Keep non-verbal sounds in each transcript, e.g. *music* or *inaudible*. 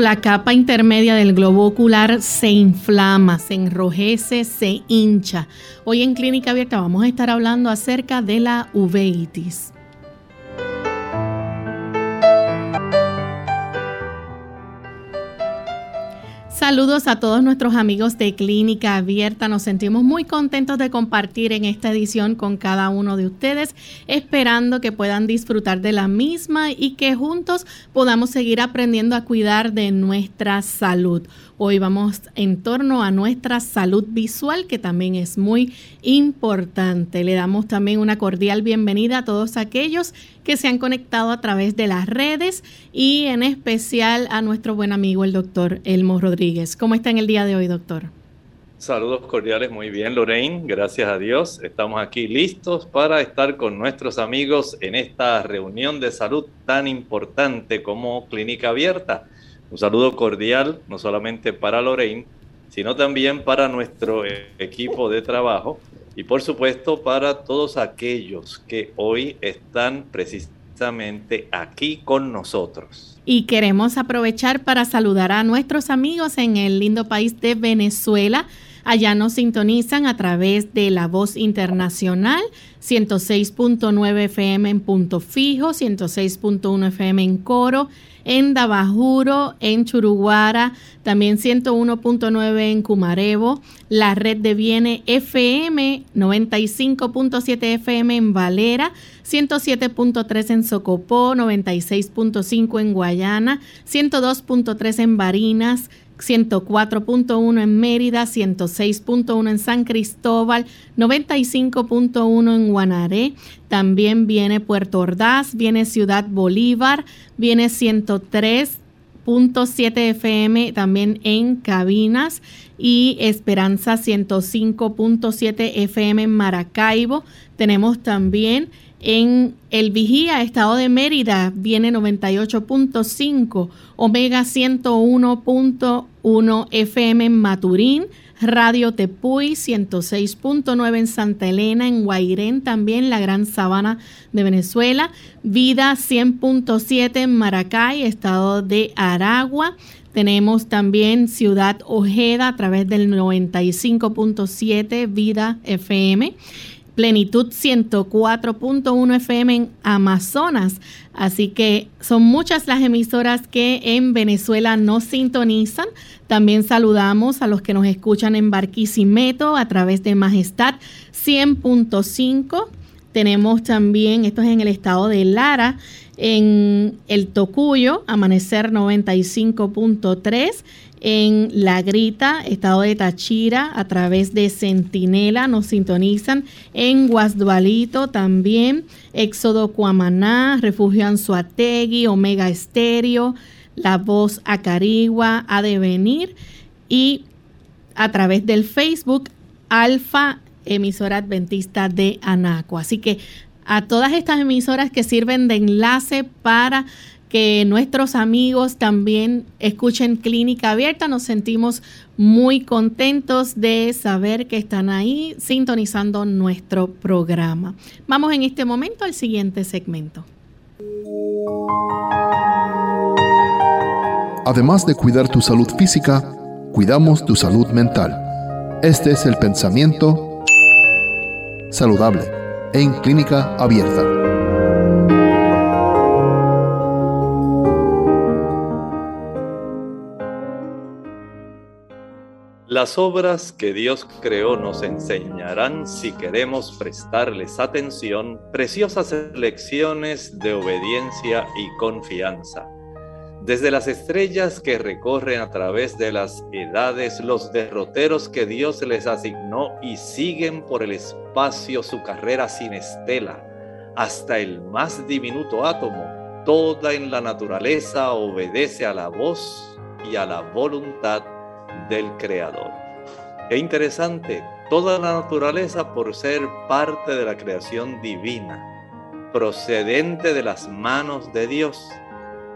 La capa intermedia del globo ocular se inflama, se enrojece, se hincha. Hoy en Clínica Abierta vamos a estar hablando acerca de la uveitis. Saludos a todos nuestros amigos de Clínica Abierta. Nos sentimos muy contentos de compartir en esta edición con cada uno de ustedes, esperando que puedan disfrutar de la misma y que juntos podamos seguir aprendiendo a cuidar de nuestra salud. Hoy vamos en torno a nuestra salud visual, que también es muy importante. Le damos también una cordial bienvenida a todos aquellos que se han conectado a través de las redes y en especial a nuestro buen amigo el doctor Elmo Rodríguez. ¿Cómo está en el día de hoy, doctor? Saludos cordiales, muy bien Lorraine, gracias a Dios. Estamos aquí listos para estar con nuestros amigos en esta reunión de salud tan importante como Clínica Abierta. Un saludo cordial, no solamente para Lorraine, sino también para nuestro equipo de trabajo y por supuesto para todos aquellos que hoy están precisamente aquí con nosotros. Y queremos aprovechar para saludar a nuestros amigos en el lindo país de Venezuela. Allá nos sintonizan a través de la voz internacional 106.9 FM en punto fijo, 106.1 FM en coro en Dabajuro, en Churuguara, también 101.9 en Cumarevo, la red de Viene FM, 95.7 FM en Valera, 107.3 en Socopó, 96.5 en Guayana, 102.3 en Barinas, 104.1 en Mérida, 106.1 en San Cristóbal, 95.1 en Guanaré, también viene Puerto Ordaz, viene Ciudad Bolívar, viene 103.7 FM también en Cabinas y Esperanza 105.7 FM en Maracaibo. Tenemos también en el Vigía, Estado de Mérida, viene 98.5, Omega 101.1 FM en Maturín, Radio Tepuy 106.9 en Santa Elena, en Guairén también, la Gran Sabana de Venezuela, Vida 100.7 en Maracay, Estado de Aragua. Tenemos también Ciudad Ojeda a través del 95.7 Vida FM Plenitud 104.1 FM en Amazonas. Así que son muchas las emisoras que en Venezuela nos sintonizan. También saludamos a los que nos escuchan en Barquisimeto a través de Majestad 100.5. Tenemos también, esto es en el estado de Lara, en el Tocuyo, Amanecer 95.3 en La Grita, estado de Tachira, a través de Centinela, nos sintonizan en Guasdualito también, Éxodo Cuamaná, Refugio Anzuategui, Omega Estéreo, La Voz Acarigua, A Devenir y a través del Facebook Alfa Emisora Adventista de Anaco. Así que a todas estas emisoras que sirven de enlace para que nuestros amigos también escuchen Clínica Abierta. Nos sentimos muy contentos de saber que están ahí sintonizando nuestro programa. Vamos en este momento al siguiente segmento. Además de cuidar tu salud física, cuidamos tu salud mental. Este es el pensamiento saludable en Clínica Abierta. Las obras que Dios creó nos enseñarán, si queremos prestarles atención, preciosas lecciones de obediencia y confianza. desde las estrellas que recorren a través de las edades los derroteros que Dios les asignó y siguen por el espacio su carrera sin estela, hasta el más diminuto átomo, toda en la naturaleza obedece a la voz y a la voluntad del Creador. Qué interesante, toda la naturaleza por ser parte de la creación divina, procedente de las manos de Dios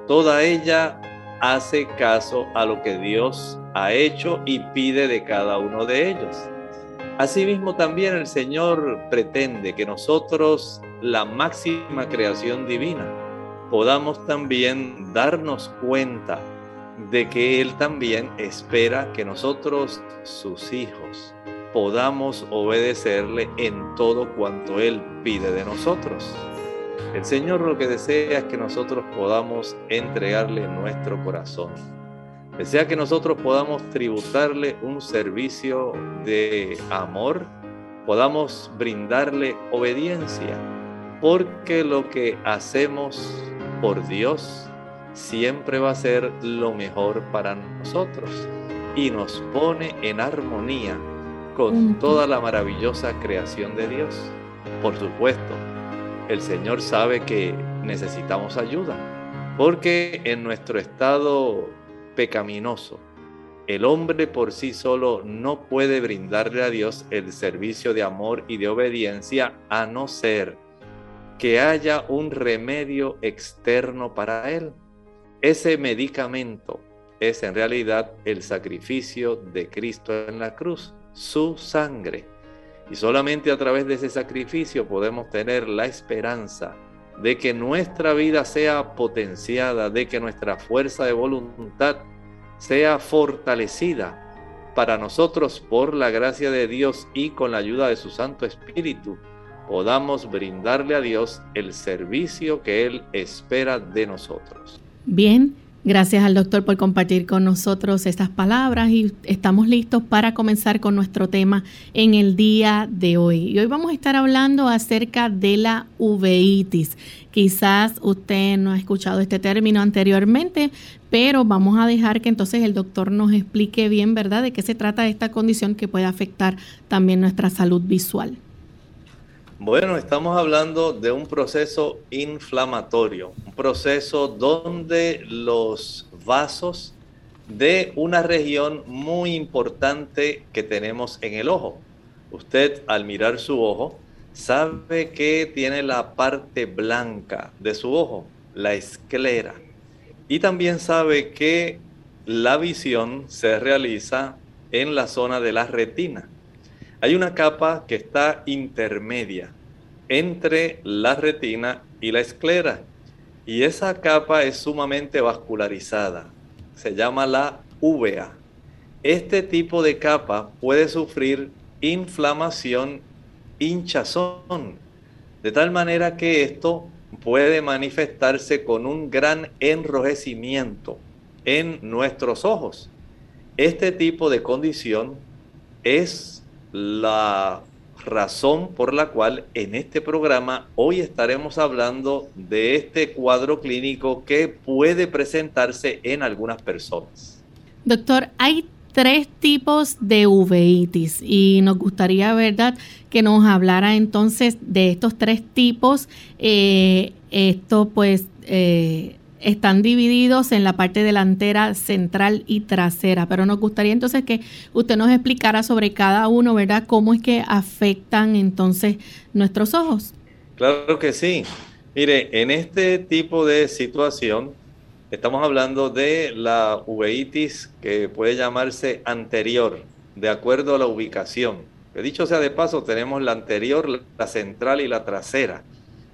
toda ella hace caso a lo que Dios ha hecho y pide de cada uno de ellos. Asimismo también el Señor pretende que nosotros, la máxima creación divina, podamos también darnos cuenta de que Él también espera que nosotros, sus hijos, podamos obedecerle en todo cuanto Él pide de nosotros. El Señor lo que desea es que nosotros podamos entregarle nuestro corazón. Desea que nosotros podamos tributarle un servicio de amor, podamos brindarle obediencia, porque lo que hacemos por Dios siempre va a ser lo mejor para nosotros y nos pone en armonía con toda la maravillosa creación de Dios. Por supuesto, el Señor sabe que necesitamos ayuda, porque en nuestro estado pecaminoso, el hombre por sí solo no puede brindarle a Dios el servicio de amor y de obediencia a no ser que haya un remedio externo para él. Ese medicamento es en realidad el sacrificio de Cristo en la cruz, su sangre. Y solamente a través de ese sacrificio podemos tener la esperanza de que nuestra vida sea potenciada, de que nuestra fuerza de voluntad sea fortalecida para nosotros por la gracia de Dios y con la ayuda de su Santo Espíritu podamos brindarle a Dios el servicio que Él espera de nosotros. Bien, Gracias al doctor por compartir con nosotros estas palabras y estamos listos para comenzar con nuestro tema en el día de hoy. Y hoy vamos a estar hablando acerca de la uveitis. Quizás usted no ha escuchado este término anteriormente, pero vamos a dejar que entonces el doctor nos explique bien, ¿verdad?, de qué se trata esta condición que puede afectar también nuestra salud visual. Bueno, estamos hablando de un proceso inflamatorio, un proceso donde los vasos de una región muy importante que tenemos en el ojo. Usted al mirar su ojo sabe que tiene la parte blanca de su ojo, la esclera. Y también sabe que la visión se realiza en la zona de la retina. Hay una capa que está intermedia entre la retina y la esclera. Y esa capa es sumamente vascularizada. Se llama la uvea. Este tipo de capa puede sufrir inflamación, hinchazón, de tal manera que esto puede manifestarse con un gran enrojecimiento en nuestros ojos. Este tipo de condición es la razón por la cual en este programa hoy estaremos hablando de este cuadro clínico que puede presentarse en algunas personas. Doctor, hay tres tipos de uveitis y nos gustaría, ¿verdad?, que nos hablara entonces de estos tres tipos. Eh, esto pues... Eh, están divididos en la parte delantera, central y trasera. Pero nos gustaría entonces que usted nos explicara sobre cada uno, ¿verdad? ¿Cómo es que afectan entonces nuestros ojos? Claro que sí. Mire, en este tipo de situación estamos hablando de la uveitis que puede llamarse anterior, de acuerdo a la ubicación. Que dicho sea de paso, tenemos la anterior, la central y la trasera.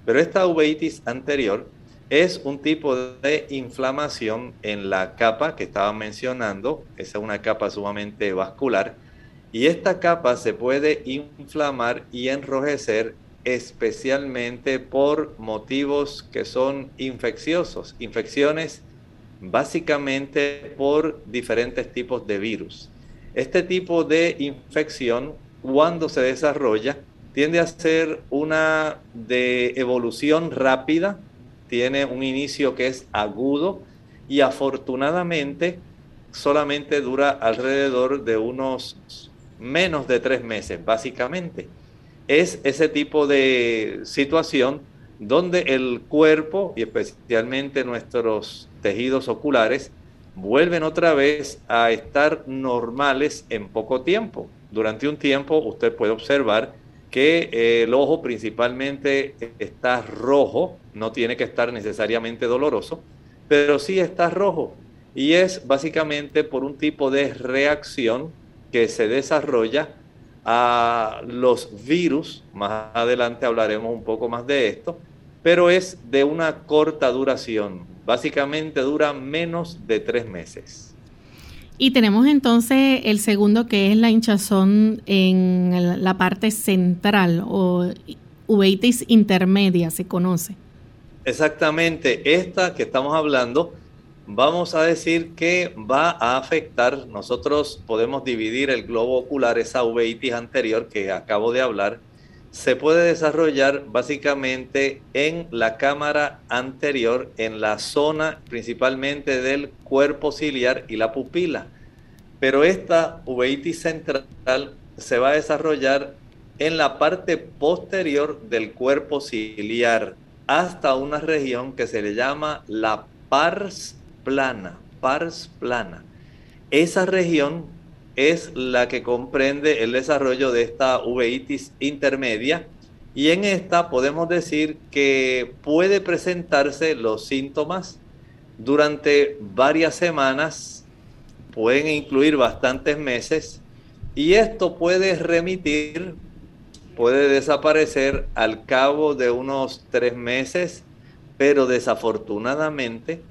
Pero esta uveitis anterior es un tipo de inflamación en la capa que estaba mencionando, esa es una capa sumamente vascular, y esta capa se puede inflamar y enrojecer especialmente por motivos que son infecciosos, infecciones básicamente por diferentes tipos de virus. Este tipo de infección, cuando se desarrolla, tiende a ser una de evolución rápida, tiene un inicio que es agudo y afortunadamente solamente dura alrededor de unos menos de tres meses, básicamente. Es ese tipo de situación donde el cuerpo y especialmente nuestros tejidos oculares vuelven otra vez a estar normales en poco tiempo. Durante un tiempo usted puede observar que eh, el ojo principalmente está rojo, no tiene que estar necesariamente doloroso, pero sí está rojo. Y es básicamente por un tipo de reacción que se desarrolla a los virus. Más adelante hablaremos un poco más de esto, pero es de una corta duración. Básicamente dura menos de tres meses. Y tenemos entonces el segundo que es la hinchazón en la parte central o uveitis intermedia, se conoce. Exactamente, esta que estamos hablando, vamos a decir que va a afectar, nosotros podemos dividir el globo ocular, esa uveitis anterior que acabo de hablar, se puede desarrollar básicamente en la cámara anterior, en la zona principalmente del cuerpo ciliar y la pupila. Pero esta uveitis central se va a desarrollar en la parte posterior del cuerpo ciliar hasta una región que se le llama la pars plana, pars plana. Esa región es la que comprende el desarrollo de esta uveitis intermedia. Y en esta podemos decir que puede presentarse los síntomas. Durante varias semanas, pueden incluir bastantes meses y esto puede remitir, puede desaparecer al cabo de unos tres meses, pero desafortunadamente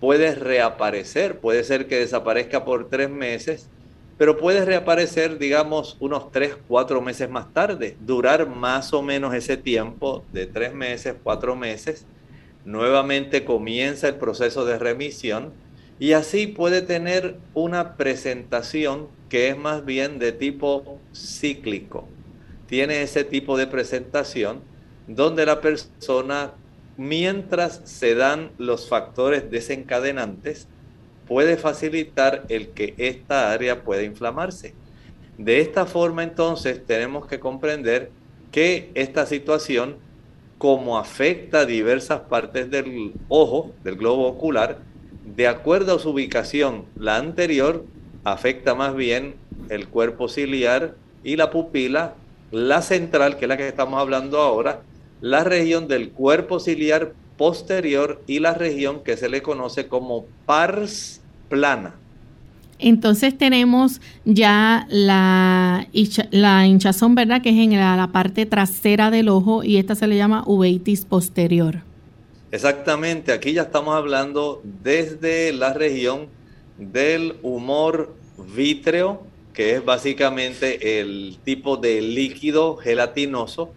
puede reaparecer, puede ser que desaparezca por tres meses pero puede reaparecer, digamos, unos 3, 4 meses más tarde, durar más o menos ese tiempo de 3 meses, 4 meses. Nuevamente comienza el proceso de remisión y así puede tener una presentación que es más bien de tipo cíclico. Tiene ese tipo de presentación donde la persona, mientras se dan los factores desencadenantes, puede facilitar el que esta área pueda inflamarse. De esta forma entonces tenemos que comprender que esta situación, como afecta a diversas partes del ojo, del globo ocular, de acuerdo a su ubicación, la anterior afecta más bien el cuerpo ciliar y la pupila, la central, que es la que estamos hablando ahora, la región del cuerpo ciliar posterior y la región que se le conoce como pars plana. Entonces tenemos ya la, la hinchazón, ¿verdad? Que es en la, parte trasera del ojo y esta se le llama uveitis posterior. Exactamente, aquí ya estamos hablando desde la región del humor vítreo, que es básicamente el tipo de líquido gelatinoso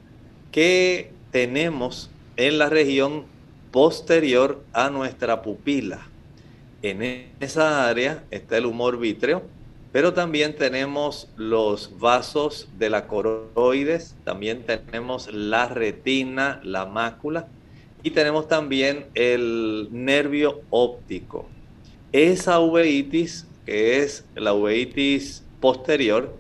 que tenemos en la región posterior a nuestra pupila. En esa área está el humor vítreo, pero también tenemos los vasos de la coroides, también tenemos la retina, la mácula y tenemos también el nervio óptico. Esa uveitis, que es la uveitis posterior,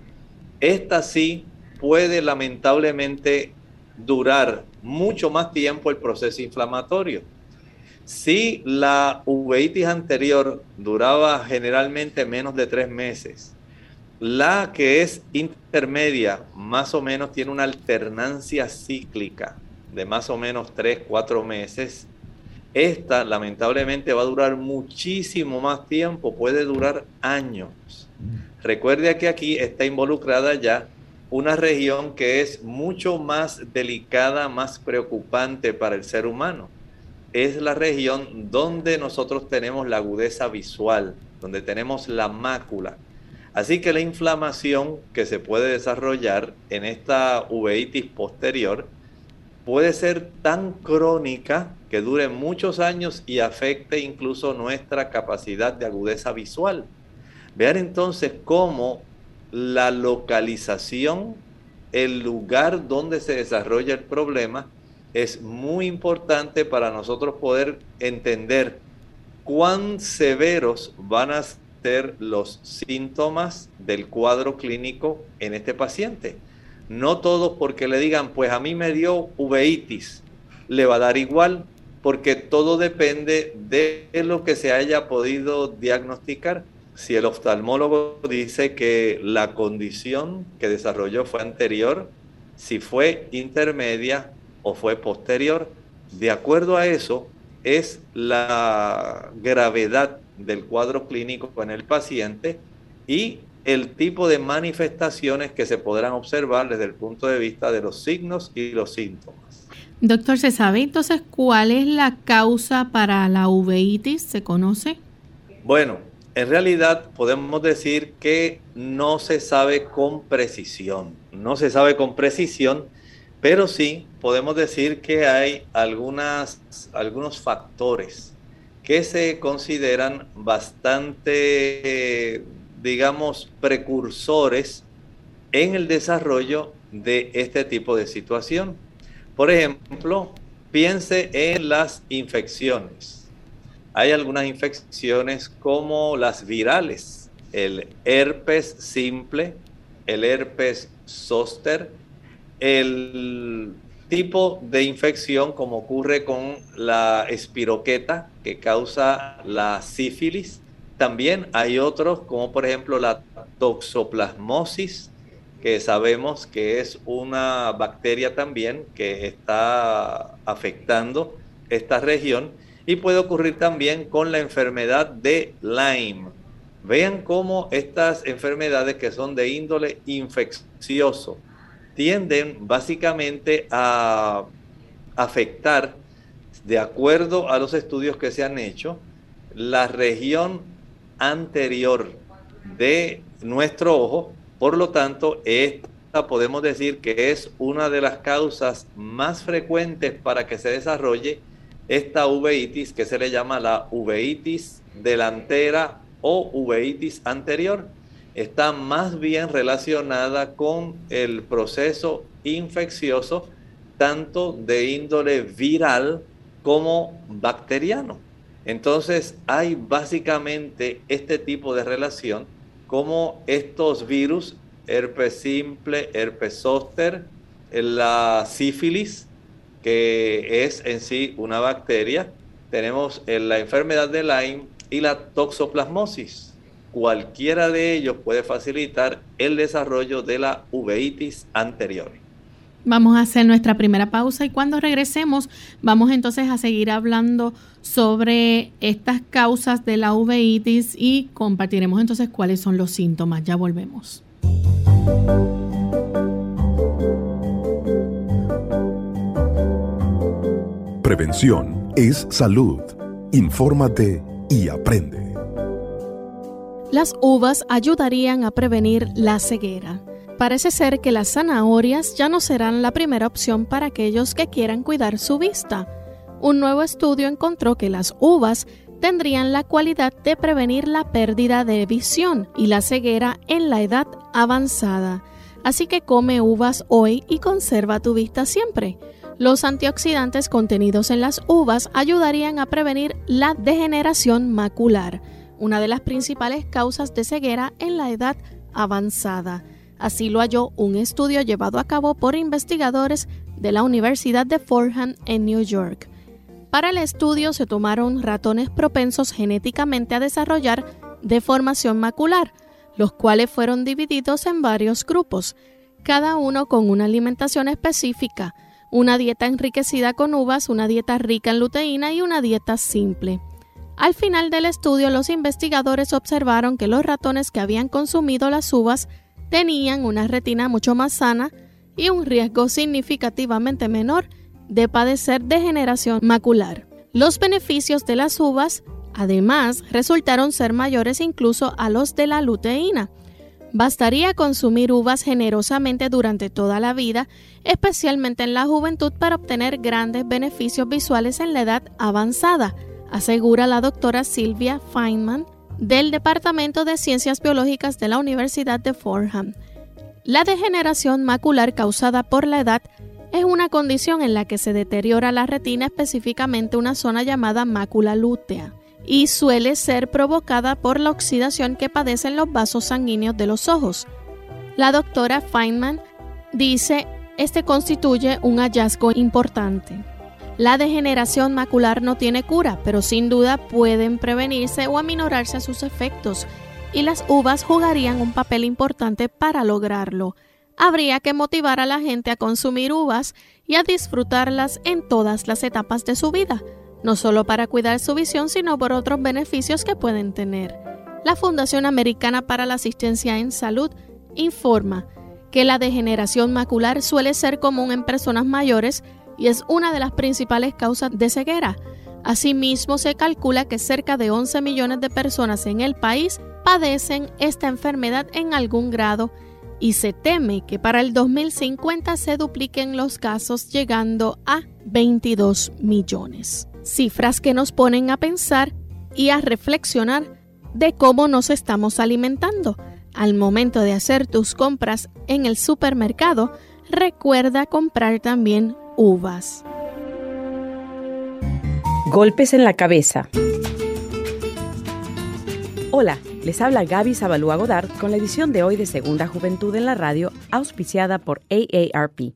esta sí puede lamentablemente durar mucho más tiempo el proceso inflamatorio. Si la uveitis anterior duraba generalmente menos de tres meses, la que es intermedia más o menos tiene una alternancia cíclica de más o menos tres, cuatro meses. Esta lamentablemente va a durar muchísimo más tiempo, puede durar años. Recuerde que aquí está involucrada ya una región que es mucho más delicada, más preocupante para el ser humano es la región donde nosotros tenemos la agudeza visual, donde tenemos la mácula. Así que la inflamación que se puede desarrollar en esta uveitis posterior puede ser tan crónica que dure muchos años y afecte incluso nuestra capacidad de agudeza visual. Vean entonces cómo la localización, el lugar donde se desarrolla el problema, es muy importante para nosotros poder entender cuán severos van a ser los síntomas del cuadro clínico en este paciente. No todos porque le digan, pues a mí me dio uveitis, le va a dar igual, porque todo depende de lo que se haya podido diagnosticar. Si el oftalmólogo dice que la condición que desarrolló fue anterior, si fue intermedia o fue posterior, de acuerdo a eso es la gravedad del cuadro clínico en el paciente y el tipo de manifestaciones que se podrán observar desde el punto de vista de los signos y los síntomas. Doctor, ¿se sabe entonces cuál es la causa para la uveitis? ¿Se conoce? Bueno, en realidad podemos decir que no se sabe con precisión. No se sabe con precisión, pero sí podemos decir que hay algunas, algunos factores que se consideran bastante digamos, precursores en el desarrollo de este tipo de situación. Por ejemplo, piense en las infecciones. Hay algunas infecciones como las virales, el herpes simple, el herpes zóster, el tipo de infección como ocurre con la espiroqueta que causa la sífilis, también hay otros, como por ejemplo la toxoplasmosis, que sabemos que es una bacteria también que está afectando esta región y puede ocurrir también con la enfermedad de Lyme. Vean cómo estas enfermedades que son de índole infeccioso tienden básicamente a afectar, de acuerdo a los estudios que se han hecho, la región anterior de nuestro ojo. Por lo tanto, esta podemos decir que es una de las causas más frecuentes para que se desarrolle esta uveitis que se le llama la uveitis delantera o uveitis anterior. Está más bien relacionada con el proceso infeccioso tanto de índole viral como bacteriano. Entonces hay básicamente este tipo de relación como estos virus, herpes simple, herpes zóster, la sífilis, que es en sí una bacteria, tenemos la enfermedad de Lyme y la toxoplasmosis. Cualquiera de ellos puede facilitar el desarrollo de la uveitis anterior. Vamos a hacer nuestra primera pausa y cuando regresemos vamos entonces a seguir hablando sobre estas causas de la uveitis y compartiremos entonces cuáles son los síntomas. Ya volvemos. Prevención es salud. Infórmate y aprende. Las uvas ayudarían a prevenir la ceguera. Parece ser que las zanahorias ya no serán la primera opción para aquellos que quieran cuidar su vista. Un nuevo estudio encontró que las uvas tendrían la cualidad de prevenir la pérdida de visión y la ceguera en la edad avanzada. Así que come uvas hoy y conserva tu vista siempre. Los antioxidantes contenidos en las uvas ayudarían a prevenir la degeneración macular, una de las principales causas de ceguera en la edad avanzada. Así lo halló un estudio llevado a cabo por investigadores de la Universidad de Fordham en New York. Para el estudio se tomaron ratones propensos genéticamente a desarrollar deformación macular, los cuales fueron divididos en varios grupos, cada uno con una alimentación específica, una dieta enriquecida con uvas, una dieta rica en luteína y una dieta simple. Al final del estudio, los investigadores observaron que los ratones que habían consumido las uvas tenían una retina mucho más sana y un riesgo significativamente menor de padecer degeneración macular. Los beneficios de las uvas, además, resultaron ser mayores incluso a los de la luteína. Bastaría consumir uvas generosamente durante toda la vida, especialmente en la juventud, para obtener grandes beneficios visuales en la edad avanzada, asegura la doctora Silvia Feynman, del Departamento de Ciencias Biológicas de la Universidad de Fordham. La degeneración macular causada por la edad es una condición en la que se deteriora la retina, específicamente una zona llamada mácula lútea, y suele ser provocada por la oxidación que padecen los vasos sanguíneos de los ojos. La doctora Feynman dice, este constituye un hallazgo importante. La degeneración macular no tiene cura, pero sin duda pueden prevenirse o aminorarse sus efectos, y las uvas jugarían un papel importante para lograrlo. Habría que motivar a la gente a consumir uvas y a disfrutarlas en todas las etapas de su vida no solo para cuidar su visión, sino por otros beneficios que pueden tener. La Fundación Americana para la Asistencia en Salud informa que la degeneración macular suele ser común en personas mayores y es una de las principales causas de ceguera. Asimismo, se calcula que cerca de 11 millones de personas en el país padecen esta enfermedad en algún grado y se teme que para el 2050 se dupliquen los casos llegando a 22 millones cifras que nos ponen a pensar y a reflexionar de cómo nos estamos alimentando. Al momento de hacer tus compras en el supermercado, recuerda comprar también uvas. Golpes en la cabeza. Hola, les habla Gaby Zabalúa Godard con la edición de hoy de Segunda Juventud en la Radio, auspiciada por AARP.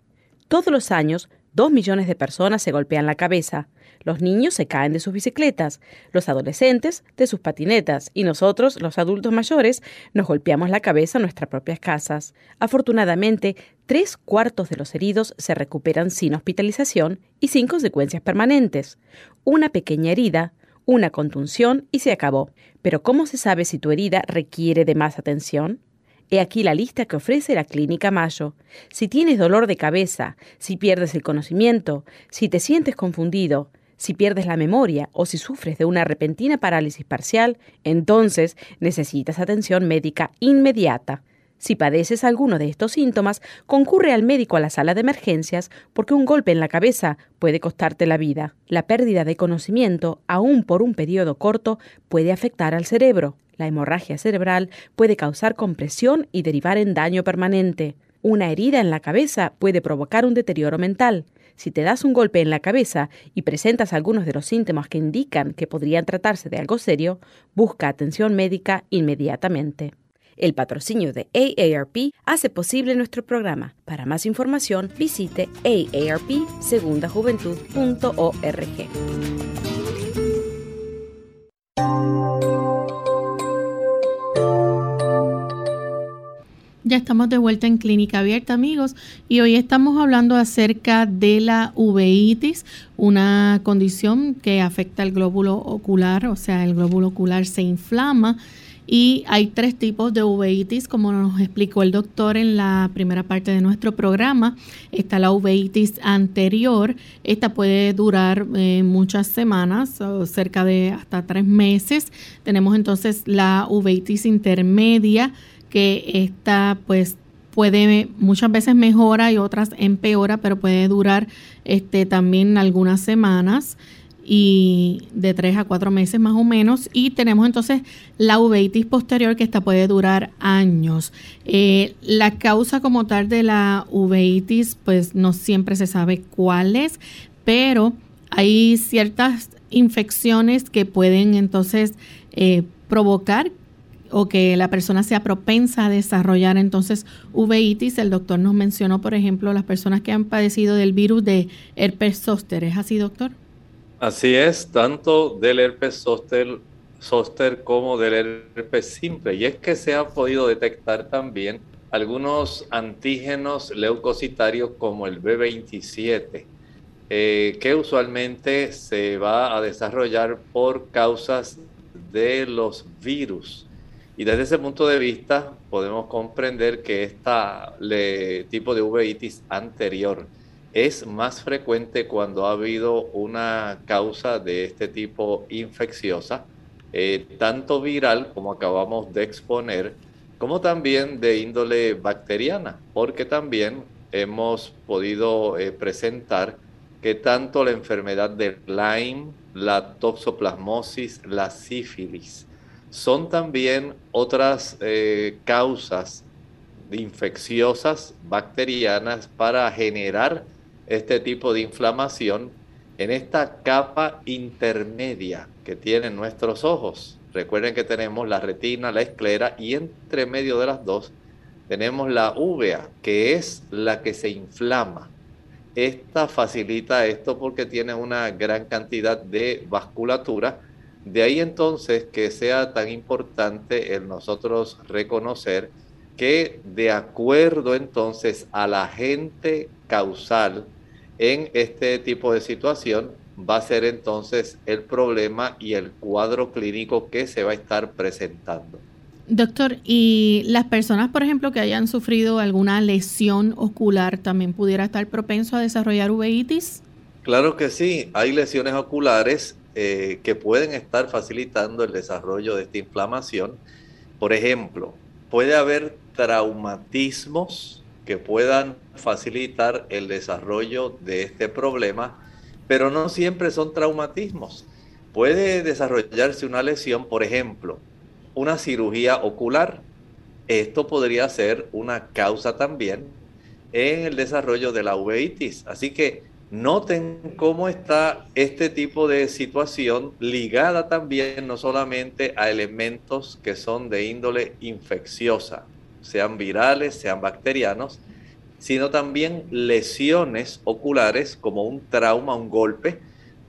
Todos los años, dos millones de personas se golpean la cabeza. Los niños se caen de sus bicicletas, los adolescentes de sus patinetas y nosotros, los adultos mayores, nos golpeamos la cabeza en nuestras propias casas. Afortunadamente, tres cuartos de los heridos se recuperan sin hospitalización y sin consecuencias permanentes. Una pequeña herida, una contunción y se acabó. Pero ¿cómo se sabe si tu herida requiere de más atención? He aquí la lista que ofrece la Clínica Mayo. Si tienes dolor de cabeza, si pierdes el conocimiento, si te sientes confundido, si pierdes la memoria o si sufres de una repentina parálisis parcial, entonces necesitas atención médica inmediata. Si padeces alguno de estos síntomas, concurre al médico a la sala de emergencias porque un golpe en la cabeza puede costarte la vida. La pérdida de conocimiento, aun por un periodo corto, puede afectar al cerebro. La hemorragia cerebral puede causar compresión y derivar en daño permanente. Una herida en la cabeza puede provocar un deterioro mental. Si te das un golpe en la cabeza y presentas algunos de los síntomas que indican que podrían tratarse de algo serio, busca atención médica inmediatamente. El patrocinio de AARP hace posible nuestro programa. Para más información, visite aarpsegundajuventud.org. Ya estamos de vuelta en Clínica Abierta, amigos, y hoy estamos hablando acerca de la uveitis, una condición que afecta el glóbulo ocular, o sea, el glóbulo ocular se inflama y hay tres tipos de uveitis, como nos explicó el doctor en la primera parte de nuestro programa. Está la uveitis anterior, esta puede durar eh, muchas semanas, o cerca de hasta tres meses. Tenemos entonces la uveitis intermedia, que esta pues puede muchas veces mejora y otras empeora, pero puede durar este también algunas semanas y de tres a cuatro meses más o menos. Y tenemos entonces la uveitis posterior que esta puede durar años. Eh, la causa como tal de la uveitis, pues no siempre se sabe cuál es, pero hay ciertas infecciones que pueden entonces eh, provocar o que la persona sea propensa a desarrollar entonces uveitis. El doctor nos mencionó, por ejemplo, las personas que han padecido del virus de herpes zóster. ¿Es así, doctor? Así es, tanto del herpes zóster, como del herpes simple. Y es que se ha podido detectar también algunos antígenos leucocitarios como el B27, eh, que usualmente se va a desarrollar por causas de los virus. Y desde ese punto de vista podemos comprender que este tipo de uveitis anterior es más frecuente cuando ha habido una causa de este tipo infecciosa, eh, tanto viral como acabamos de exponer, como también de índole bacteriana, porque también hemos podido eh, presentar que tanto la enfermedad de Lyme, la toxoplasmosis, la sífilis, son también otras eh, causas infecciosas bacterianas para generar este tipo de inflamación en esta capa intermedia que tienen nuestros ojos. Recuerden que tenemos la retina, la esclera y entre medio de las dos tenemos la uvea, que es la que se inflama. Esta facilita esto porque tiene una gran cantidad de vasculatura. De ahí entonces que sea tan importante el nosotros reconocer que de acuerdo entonces a la agente causal en este tipo de situación va a ser entonces el problema y el cuadro clínico que se va a estar presentando. Doctor, ¿y las personas, por ejemplo, que hayan sufrido alguna lesión ocular también pudiera estar propenso a desarrollar uveitis? Claro que sí, hay lesiones oculares eh, que pueden estar facilitando el desarrollo de esta inflamación. Por ejemplo, puede haber traumatismos que puedan facilitar el desarrollo de este problema, pero no siempre son traumatismos. Puede desarrollarse una lesión, por ejemplo, una cirugía ocular. Esto podría ser una causa también en el desarrollo de la uveitis. Así que noten cómo está este tipo de situación ligada también no solamente a elementos que son de índole infecciosa, sean virales, sean bacterianos, sino también lesiones oculares como un trauma, un golpe,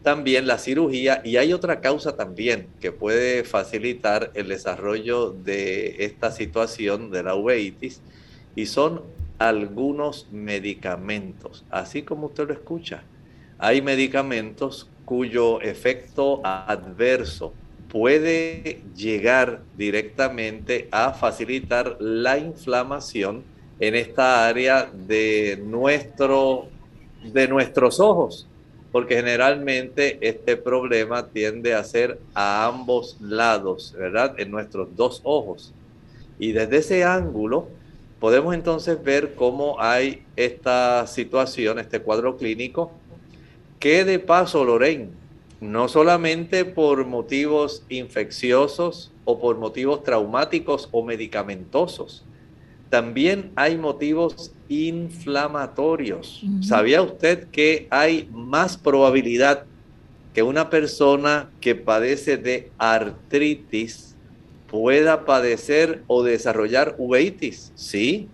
también la cirugía. Y hay otra causa también que puede facilitar el desarrollo de esta situación de la uveitis y son algunos medicamentos, así como usted lo escucha. Hay medicamentos cuyo efecto adverso puede llegar directamente a facilitar la inflamación en esta área de, nuestro, de nuestros ojos porque generalmente este problema tiende a ser a ambos lados, ¿verdad? En nuestros dos ojos. Y desde ese ángulo podemos entonces ver cómo hay esta situación, este cuadro clínico, que de paso, Lorraine, no solamente por motivos infecciosos o por motivos traumáticos o medicamentosos, también hay motivos inflamatorios. ¿Sabía usted que hay más probabilidad que una persona que padece de artritis pueda padecer o desarrollar uveitis? Sí,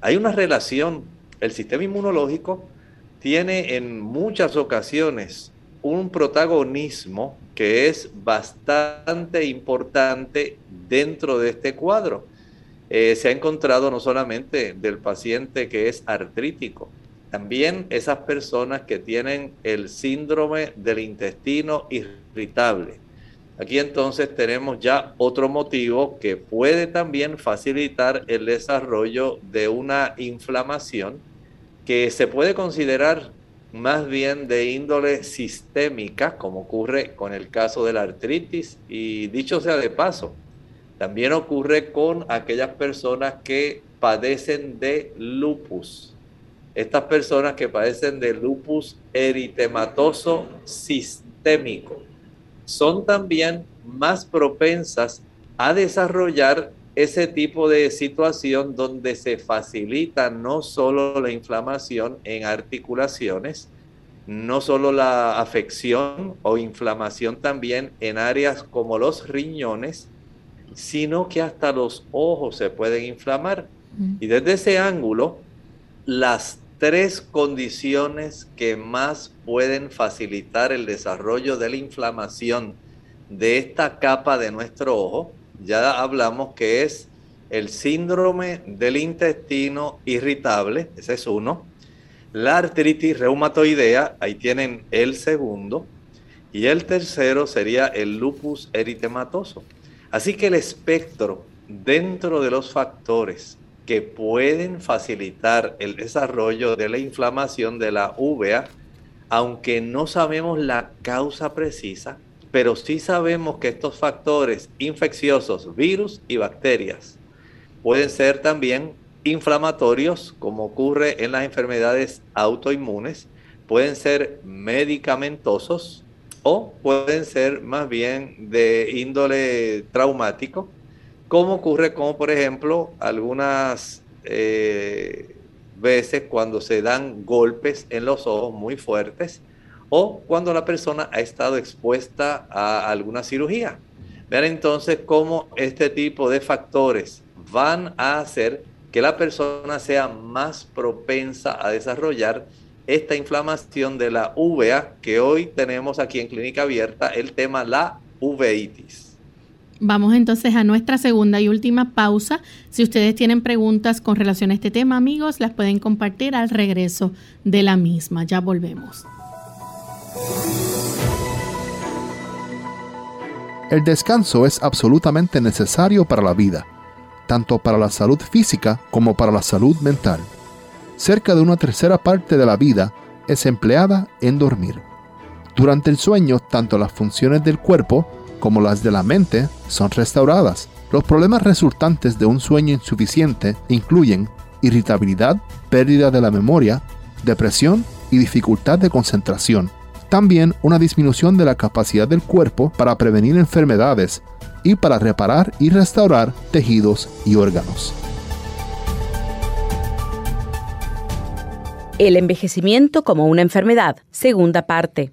hay una relación. El sistema inmunológico tiene en muchas ocasiones un protagonismo que es bastante importante dentro de este cuadro. Eh, se ha encontrado no solamente del paciente que es artrítico, también esas personas que tienen el síndrome del intestino irritable. Aquí entonces tenemos ya otro motivo que puede también facilitar el desarrollo de una inflamación que se puede considerar más bien de índole sistémica, como ocurre con el caso de la artritis. Y dicho sea de paso, también ocurre con aquellas personas que padecen de lupus. Estas personas que padecen de lupus eritematoso sistémico son también más propensas a desarrollar ese tipo de situación donde se facilita no solo la inflamación en articulaciones, no solo la afección o inflamación también en áreas como los riñones, sino que hasta los ojos se pueden inflamar. Y desde ese ángulo, las tres condiciones que más pueden facilitar el desarrollo de la inflamación de esta capa de nuestro ojo, ya hablamos que es el síndrome del intestino irritable, ese es uno, la artritis reumatoidea, ahí tienen el segundo, y el tercero sería el lupus eritematoso. Así que el espectro dentro de los factores que pueden facilitar el desarrollo de la inflamación de la uvea, aunque no sabemos la causa precisa, pero sí sabemos que estos factores infecciosos, virus y bacterias, pueden ser también inflamatorios, como ocurre en las enfermedades autoinmunes, pueden ser medicamentosos, o pueden ser más bien de índole traumático, como ocurre como por ejemplo algunas eh, veces cuando se dan golpes en los ojos muy fuertes o cuando la persona ha estado expuesta a alguna cirugía. Vean entonces cómo este tipo de factores van a hacer que la persona sea más propensa a desarrollar esta inflamación de la uvea que hoy tenemos aquí en Clínica Abierta, el tema la uveitis. Vamos entonces a nuestra segunda y última pausa. Si ustedes tienen preguntas con relación a este tema, amigos, las pueden compartir al regreso de la misma. Ya volvemos. El descanso es absolutamente necesario para la vida, tanto para la salud física como para la salud mental. Cerca de una tercera parte de la vida es empleada en dormir. Durante el sueño, tanto las funciones del cuerpo como las de la mente son restauradas. Los problemas resultantes de un sueño insuficiente incluyen irritabilidad, pérdida de la memoria, depresión y dificultad de concentración. También una disminución de la capacidad del cuerpo para prevenir enfermedades y para reparar y restaurar tejidos y órganos. El envejecimiento como una enfermedad, segunda parte.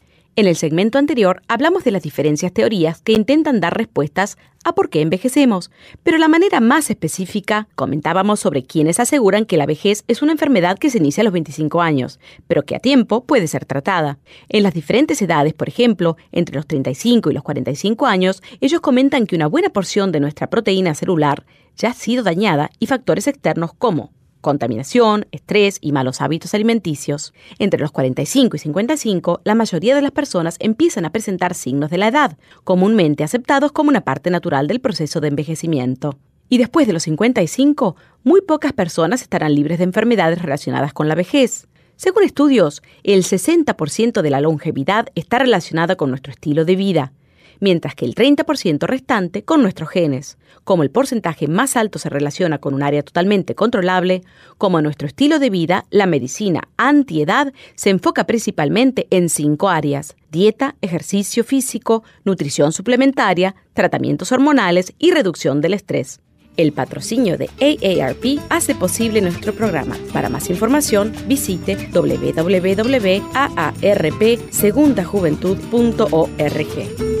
En el segmento anterior hablamos de las diferentes teorías que intentan dar respuestas a por qué envejecemos, pero la manera más específica comentábamos sobre quienes aseguran que la vejez es una enfermedad que se inicia a los 25 años, pero que a tiempo puede ser tratada. En las diferentes edades, por ejemplo, entre los 35 y los 45 años, ellos comentan que una buena porción de nuestra proteína celular ya ha sido dañada y factores externos como contaminación, estrés y malos hábitos alimenticios. Entre los 45 y 55, la mayoría de las personas empiezan a presentar signos de la edad, comúnmente aceptados como una parte natural del proceso de envejecimiento. Y después de los 55, muy pocas personas estarán libres de enfermedades relacionadas con la vejez. Según estudios, el 60% de la longevidad está relacionada con nuestro estilo de vida mientras que el 30% restante con nuestros genes. Como el porcentaje más alto se relaciona con un área totalmente controlable, como nuestro estilo de vida, la medicina antiedad se enfoca principalmente en cinco áreas: dieta, ejercicio físico, nutrición suplementaria, tratamientos hormonales y reduccción del estrés. El patrocinio de AARP hace posible nuestro programa. Para más información, visite www.aarpsegundajuventud.org.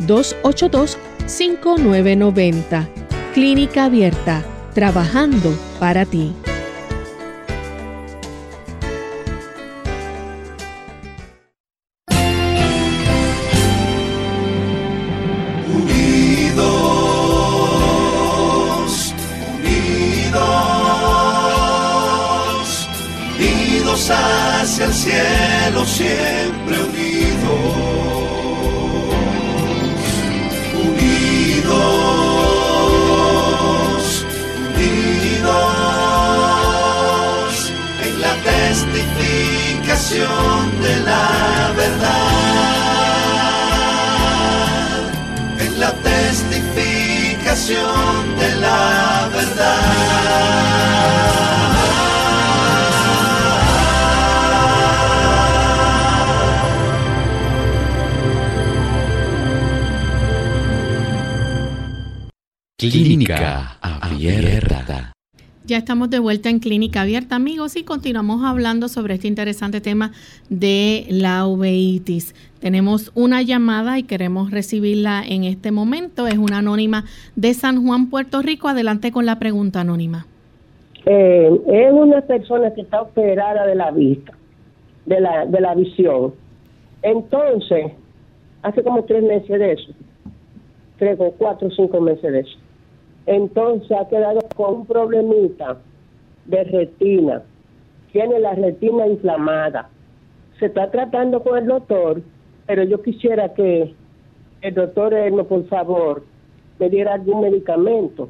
282-5990. Clínica Abierta, trabajando para ti. Clínica Abierta, amigos, y continuamos hablando sobre este interesante tema de la uveitis. Tenemos una llamada y queremos recibirla en este momento. Es una anónima de San Juan, Puerto Rico. Adelante con la pregunta anónima. Eh, es una persona que está operada de la vista, de la, de la visión. Entonces, hace como tres meses de eso, tres o cuatro o cinco meses de eso entonces ha quedado con un problemita de retina. Tiene la retina inflamada. Se está tratando con el doctor, pero yo quisiera que el doctor Hermo, por favor, me diera algún medicamento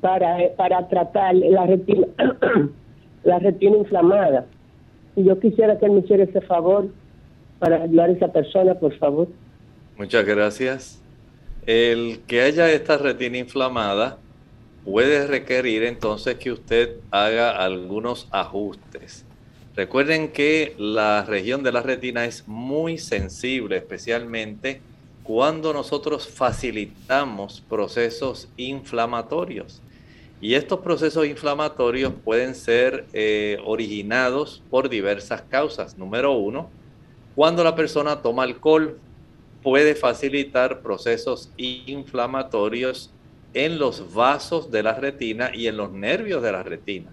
para, eh, para tratar la retina, *clears throat* la retina inflamada. Y yo quisiera que él me hiciera ese favor para ayudar a esa persona, por favor. Muchas gracias. El que haya esta retina inflamada puede requerir entonces que usted haga algunos ajustes. Recuerden que la región de la retina es muy sensible, especialmente cuando nosotros facilitamos procesos inflamatorios. Y estos procesos inflamatorios pueden ser eh, originados por diversas causas. Número uno, cuando la persona toma alcohol, puede facilitar procesos inflamatorios en los vasos de la retina y en los nervios de la retina.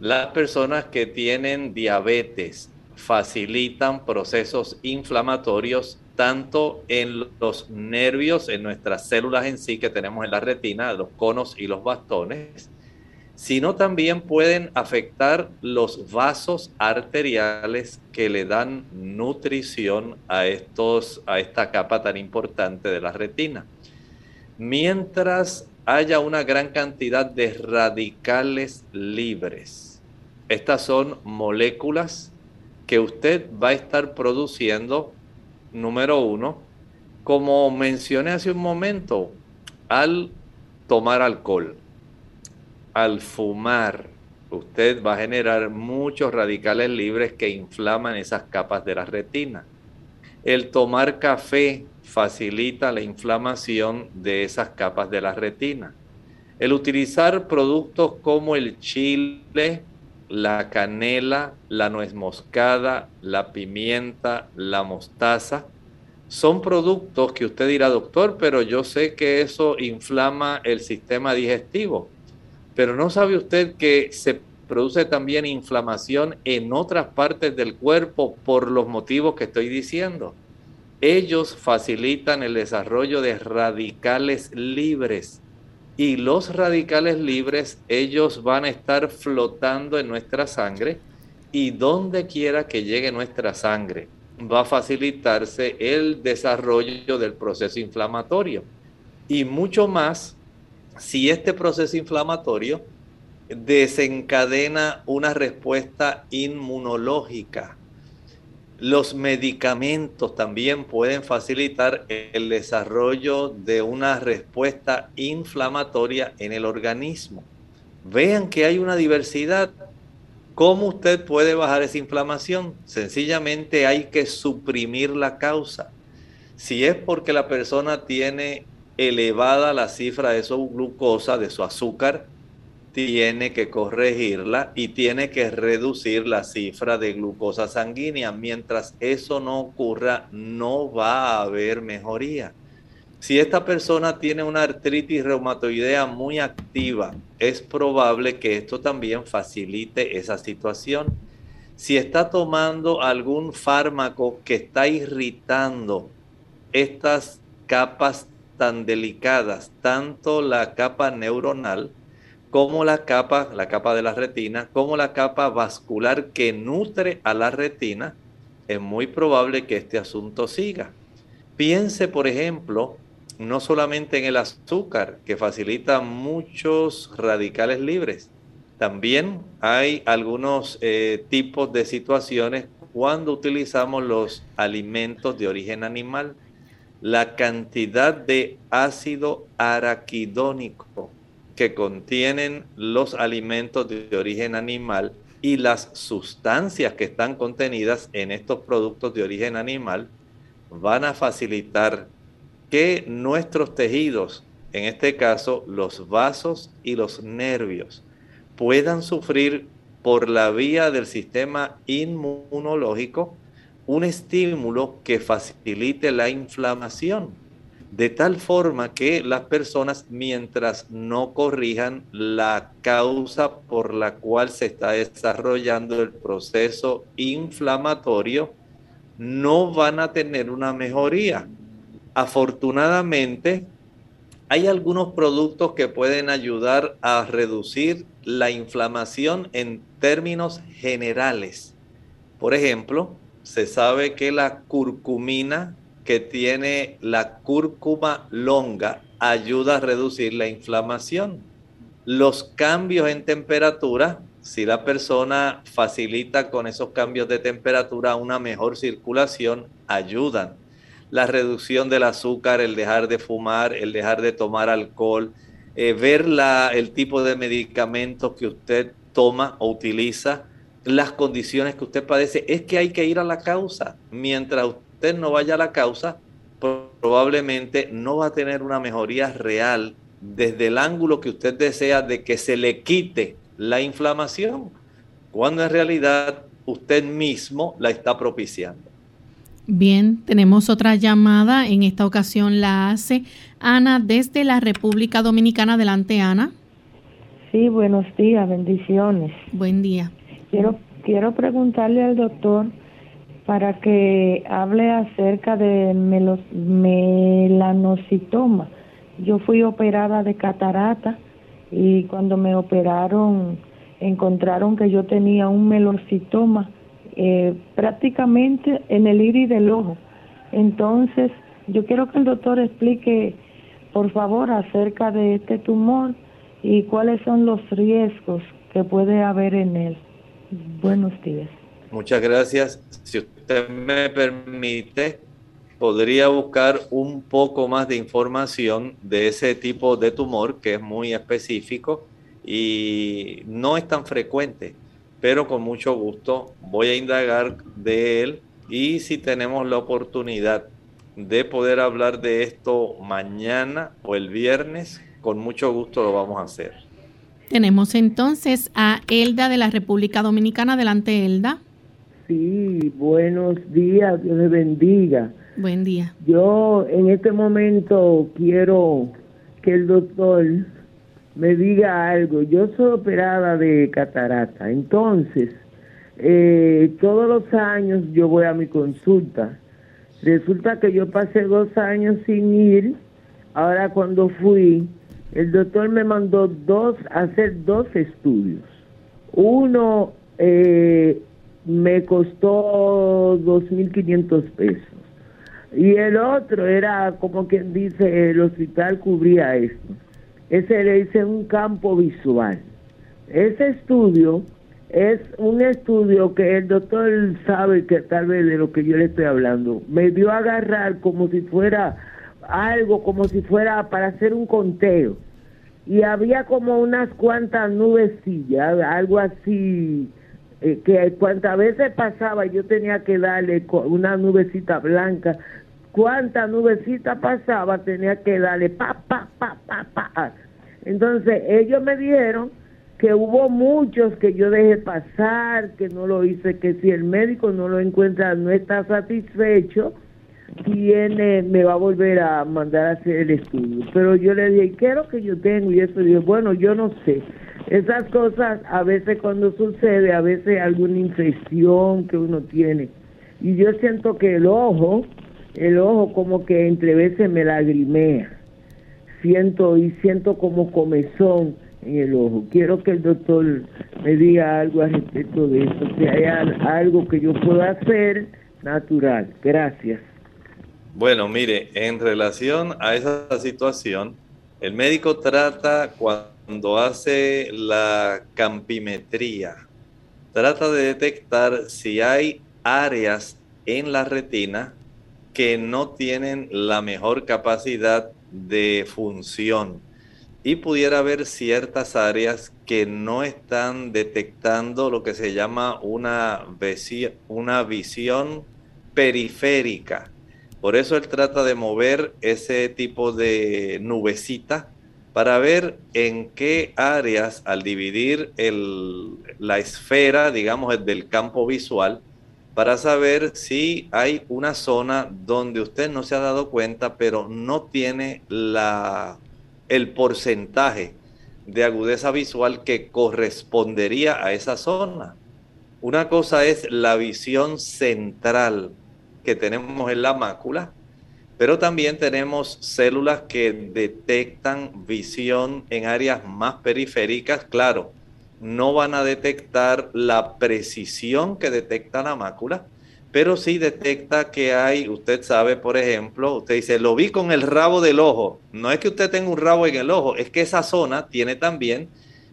Las personas que tienen diabetes facilitan procesos inflamatorios tanto en los nervios, en nuestras células en sí que tenemos en la retina, los conos y los bastones, sino también pueden afectar los vasos arteriales que le dan nutrición a, estos, a esta capa tan importante de la retina. Mientras haya una gran cantidad de radicales libres, estas son moléculas que usted va a estar produciendo, número uno, como mencioné hace un momento, al tomar alcohol al fumar, usted va a generar muchos radicales libres que inflaman esas capas de la retina. El tomar café facilita la inflamación de esas capas de la retina. El utilizar productos como el chile, la canela, la nuez moscada, la pimienta, la mostaza, son productos que usted dirá, doctor, pero yo sé que eso inflama el sistema digestivo. Pero no sabe usted que se produce también inflamación en otras partes del cuerpo por los motivos que estoy diciendo. Ellos facilitan el desarrollo de radicales libres y los radicales libres, ellos van a estar flotando en nuestra sangre y donde quiera que llegue nuestra sangre va a facilitarse el desarrollo del proceso inflamatorio. Y mucho más si este proceso inflamatorio desencadena una respuesta inmunológica. Los medicamentos también pueden facilitar el desarrollo de una respuesta inflamatoria en el organismo. Vean que hay una diversidad. ¿Cómo usted puede bajar esa inflamación? Sencillamente hay que suprimir la causa. Si es porque la persona tiene elevada la cifra de su glucosa, de su azúcar, tiene que corregirla y tiene que reducir la cifra de glucosa sanguínea. Mientras eso no ocurra, no va a haber mejoría. Si esta persona tiene una artritis reumatoidea muy activa, es probable que esto también facilite esa situación. Si está tomando algún fármaco que está irritando estas capas tan delicadas, tanto la capa neuronal como la capa, la capa de la retina, como la capa vascular que nutre a la retina, es muy probable que este asunto siga. Piense, por ejemplo, no solamente en el azúcar, que facilita muchos radicales libres, también hay algunos eh, tipos de situaciones cuando utilizamos los alimentos de origen animal la cantidad de ácido araquidónico que contienen los alimentos de origen animal y las sustancias que están contenidas en estos productos de origen animal van a facilitar que nuestros tejidos, en este caso los vasos y los nervios, puedan sufrir por la vía del sistema inmunológico un estímulo que facilite la inflamación, de tal forma que las personas, mientras no corrijan la causa por la cual se está desarrollando el proceso inflamatorio, no van a tener una mejoría. Afortunadamente, hay algunos productos que pueden ayudar a reducir la inflamación en términos generales. Por ejemplo, se sabe que la curcumina que tiene la cúrcuma longa ayuda a reducir la inflamación. Los cambios en temperatura, si la persona facilita con esos cambios de temperatura una mejor circulación, ayudan. La reducción del azúcar, el dejar de fumar, el dejar de tomar alcohol, eh, ver la, el tipo de medicamentos que usted toma o utiliza, las condiciones que usted padece, es que hay que ir a la causa. Mientras usted no vaya a la causa, probablemente no va a tener una mejoría real desde el ángulo que usted desea de que se le quite la inflamación, cuando en realidad usted mismo la está propiciando. Bien, tenemos otra llamada. En esta ocasión la hace Ana desde la República Dominicana. Adelante, Ana. Sí, buenos días, bendiciones. Buen día. Quiero, quiero preguntarle al doctor para que hable acerca de melanocitoma. Yo fui operada de catarata y cuando me operaron encontraron que yo tenía un melocitoma eh, prácticamente en el iris del ojo. Entonces, yo quiero que el doctor explique, por favor, acerca de este tumor y cuáles son los riesgos que puede haber en él. Buenos días. Muchas gracias. Si usted me permite, podría buscar un poco más de información de ese tipo de tumor que es muy específico y no es tan frecuente, pero con mucho gusto voy a indagar de él y si tenemos la oportunidad de poder hablar de esto mañana o el viernes, con mucho gusto lo vamos a hacer. Tenemos entonces a Elda de la República Dominicana. Adelante, Elda. Sí, buenos días, Dios le bendiga. Buen día. Yo en este momento quiero que el doctor me diga algo. Yo soy operada de catarata, entonces eh, todos los años yo voy a mi consulta. Resulta que yo pasé dos años sin ir. Ahora cuando fui, el doctor me mandó dos hacer dos estudios. Uno eh, me costó 2.500 pesos. Y el otro era, como quien dice, el hospital cubría esto. Ese le hice un campo visual. Ese estudio es un estudio que el doctor sabe que tal vez de lo que yo le estoy hablando. Me dio a agarrar como si fuera algo, como si fuera para hacer un conteo. Y había como unas cuantas nubecillas, algo así eh, que cuantas veces pasaba yo tenía que darle una nubecita blanca, cuánta nubecita pasaba tenía que darle pa, pa, pa, pa, pa. Entonces ellos me dijeron que hubo muchos que yo dejé pasar, que no lo hice, que si el médico no lo encuentra, no está satisfecho, tiene, me va a volver a mandar a hacer el estudio. Pero yo le dije, ¿qué es lo que yo tengo? Y eso dijo, bueno, yo no sé. Esas cosas a veces cuando sucede, a veces alguna infección que uno tiene. Y yo siento que el ojo, el ojo como que entre veces me lagrimea. Siento y siento como comezón en el ojo. Quiero que el doctor me diga algo al respecto de eso, si hay algo que yo pueda hacer natural. Gracias. Bueno, mire, en relación a esa situación, el médico trata cuando cuando hace la campimetría, trata de detectar si hay áreas en la retina que no tienen la mejor capacidad de función y pudiera haber ciertas áreas que no están detectando lo que se llama una, una visión periférica. Por eso él trata de mover ese tipo de nubecita para ver en qué áreas, al dividir la esfera, digamos, del campo visual, para saber si hay una zona donde usted no se ha dado cuenta, pero no tiene el porcentaje de agudeza visual que correspondería a esa zona. Una cosa es la visión central que tenemos en la mácula, pero también tenemos células que detectan visión en áreas más periféricas. Claro, no van a detectar la precisión que detecta la mácula, pero sí detecta que hay, usted sabe, por ejemplo, usted dice, lo vi con el rabo del ojo. No es que usted tenga un rabo en el ojo, es que esa zona tiene también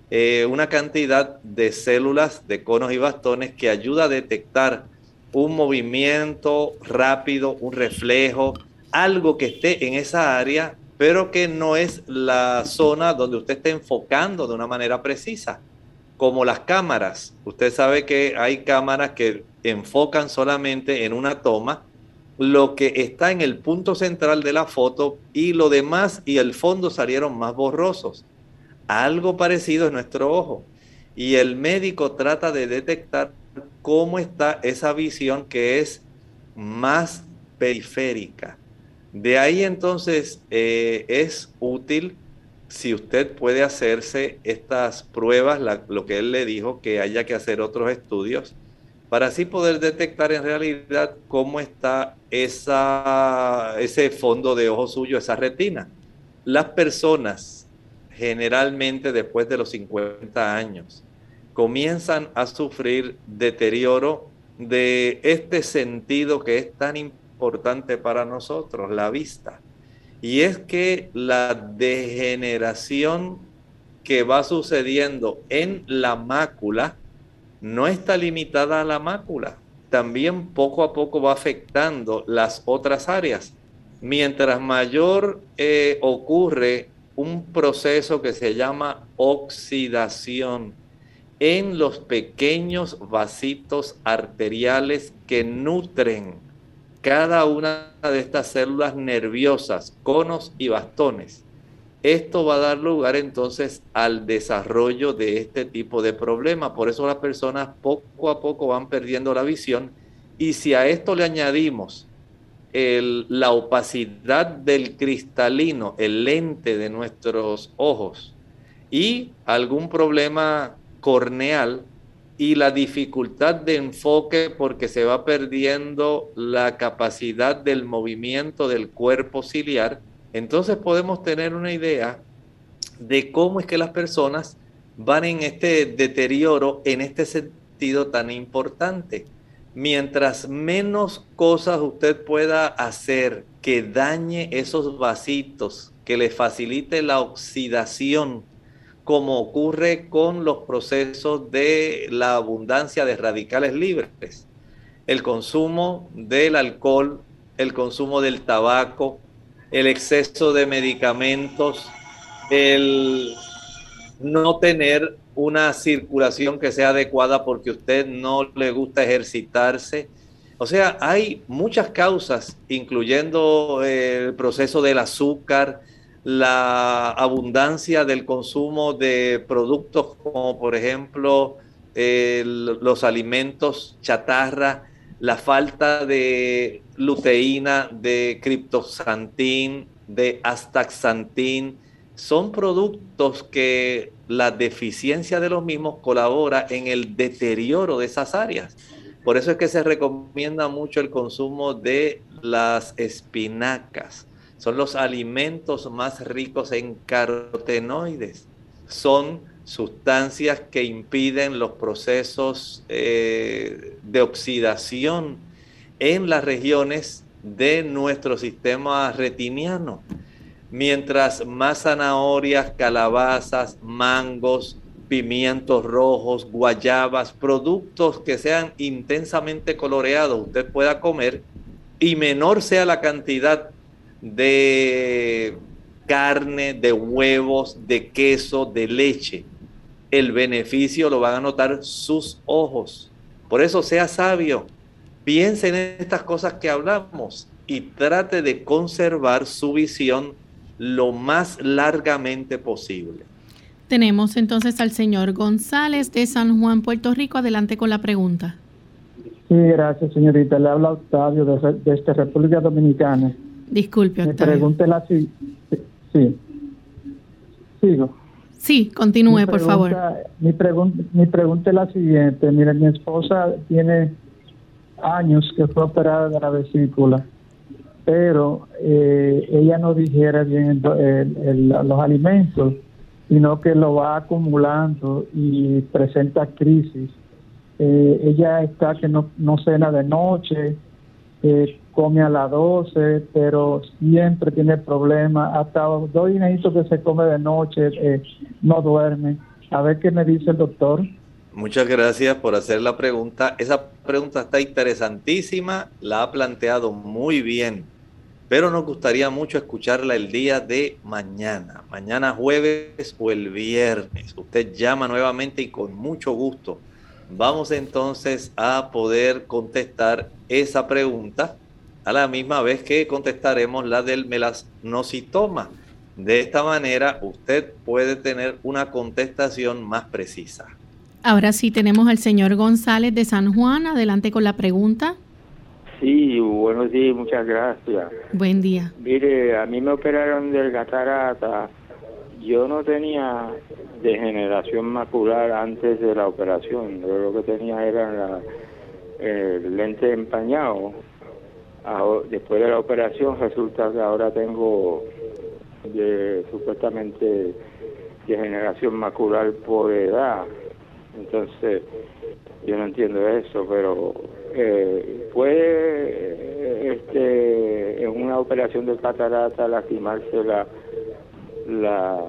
eh, una cantidad de células, de conos y bastones que ayuda a detectar un movimiento rápido, un reflejo, algo que esté en esa área, pero que no es la zona donde usted esté enfocando de una manera precisa como las cámaras. Usted sabe que hay cámaras que enfocan solamente en una toma lo que está en el punto central de la foto y lo demás y el fondo salieron más borrosos. Algo parecido en nuestro ojo. Y el médico trata de detectar cómo está esa visión que es más periférica. De ahí entonces eh, es útil si usted puede hacerse estas pruebas, lo que él le dijo, que haya que hacer otros estudios, para así poder detectar en realidad cómo está ese fondo de ojo suyo, esa retina. Las personas generalmente después de los 50 años comienzan a sufrir deterioro de este sentido que es tan importante para nosotros, la vista. Y es que la degeneración que va sucediendo en la mácula no está limitada a la mácula, también poco a poco va afectando las otras áreas. Mientras mayor eh, ocurre un proceso que se llama oxidación en los pequeños vasitos arteriales que nutren cada una de estas células nerviosas, conos y bastones. Esto va a dar lugar entonces al desarrollo de este tipo de problema. Por eso las personas poco a poco van perdiendo la visión. Y si a esto le añadimos la opacidad del cristalino, el lente de nuestros ojos, y algún problema corneal, y la dificultad de enfoque porque se va perdiendo la capacidad del movimiento del cuerpo ciliar, entonces podemos tener una idea de cómo es que las personas van en este deterioro, en este sentido tan importante. Mientras menos cosas usted pueda hacer que dañe esos vasitos, que le facilite la oxidación, como ocurre con los procesos de la abundancia de radicales libres. El consumo del alcohol, el consumo del tabaco, el exceso de medicamentos, el no tener una circulación que sea adecuada porque usted no le gusta ejercitarse. O sea, hay muchas causas, incluyendo el proceso del azúcar, la abundancia del consumo de productos como por ejemplo los alimentos chatarra, la falta de luteína, de criptoxantín, de astaxantín, son productos que la deficiencia de los mismos colabora en el deterioro de esas áreas. Por eso es que se recomienda mucho el consumo de las espinacas son los alimentos más ricos en carotenoides. Son sustancias que impiden los procesos eh, de oxidación en las regiones de nuestro sistema retiniano. Mientras más zanahorias, calabazas, mangos, pimientos rojos, guayabas, productos que sean intensamente coloreados usted pueda comer y menor sea la cantidad de carne, de huevos, de queso, de leche. El beneficio lo van a notar sus ojos. Por eso sea sabio, piense en estas cosas que hablamos y trate de conservar su visión lo más largamente posible. Tenemos entonces al señor González de San Juan, Puerto Rico. Adelante con la pregunta. Sí, gracias, señorita. Le habla Octavio de, de esta República Dominicana. Disculpe, Octavio. la sí. Sigo. Sí, continúe, por favor. Mi, pregunta, mi pregunta es la siguiente. Mire, mi esposa tiene años que fue operada de la vesícula, pero eh, ella no digiere bien los alimentos, sino que lo va acumulando y presenta crisis eh, ella está que no, no cena de noche, eh, come a las 12, pero siempre tiene problemas. Hasta dos dineritos que se come de noche, eh, no duerme. A ver qué me dice el doctor. Muchas gracias por hacer la pregunta. Esa pregunta está interesantísima, la ha planteado muy bien, pero nos gustaría mucho escucharla el día de mañana, mañana jueves o el viernes. Usted llama nuevamente y con mucho gusto vamos entonces a poder contestar esa pregunta a la misma vez que contestaremos la del melasnocitoma. De esta manera usted puede tener una contestación más precisa. Ahora sí tenemos al señor González de San Juan. Adelante con la pregunta. Sí, buenos días, muchas gracias. Buen día. Mire, a mí me operaron del catarata. Yo no tenía degeneración macular antes de la operación. Yo lo que tenía era el lente empañado después de la operación resulta que ahora tengo de, supuestamente degeneración macular por edad. Entonces, yo no entiendo eso, pero eh, puede este, en una operación de catarata lastimarse la la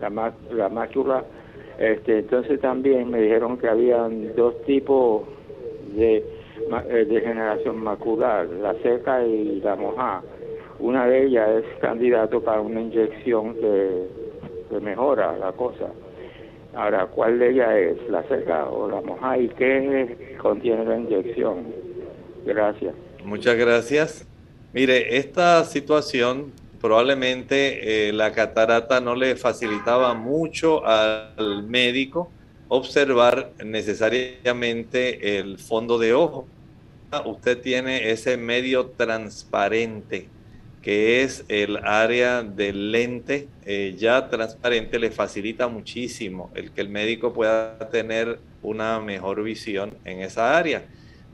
la, la mácula. Este, entonces también me dijeron que habían dos tipos de degeneración macular, la seca y la mojada. Una de ellas es candidato para una inyección que, mejora la cosa. Ahora, ¿cuál de ellas es? ¿La seca o la mojada? ¿Y qué contiene la inyección? Gracias. Muchas gracias. Mire, esta situación probablemente eh, la catarata no le facilitaba mucho al médico observar necesariamente el fondo de ojo. Usted tiene ese medio transparente que es el área del lente eh, ya transparente le facilita muchísimo el que el médico pueda tener una mejor visión en esa área.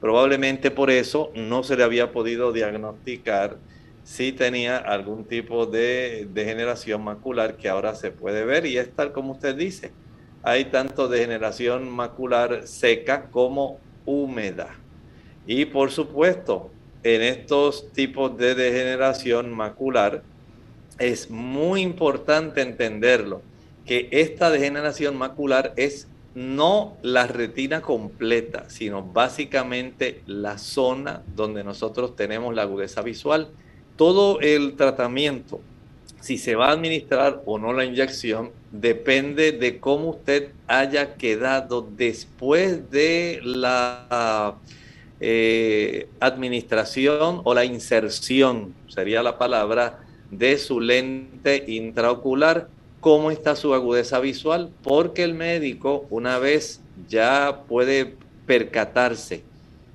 Probablemente por eso no se le había podido diagnosticar si tenía algún tipo de degeneración macular que ahora se puede ver y es tal como usted dice hay tanto degeneración macular seca como húmeda. Y por supuesto, en estos tipos de degeneración macular es muy importante entenderlo, que esta degeneración macular es no la retina completa, sino básicamente la zona donde nosotros tenemos la agudeza visual. Todo el tratamiento si se va a administrar o no la inyección depende de cómo usted haya quedado después de la eh, administración o la inserción, sería la palabra, de su lente intraocular, cómo está su agudeza visual, porque el médico una vez ya puede percatarse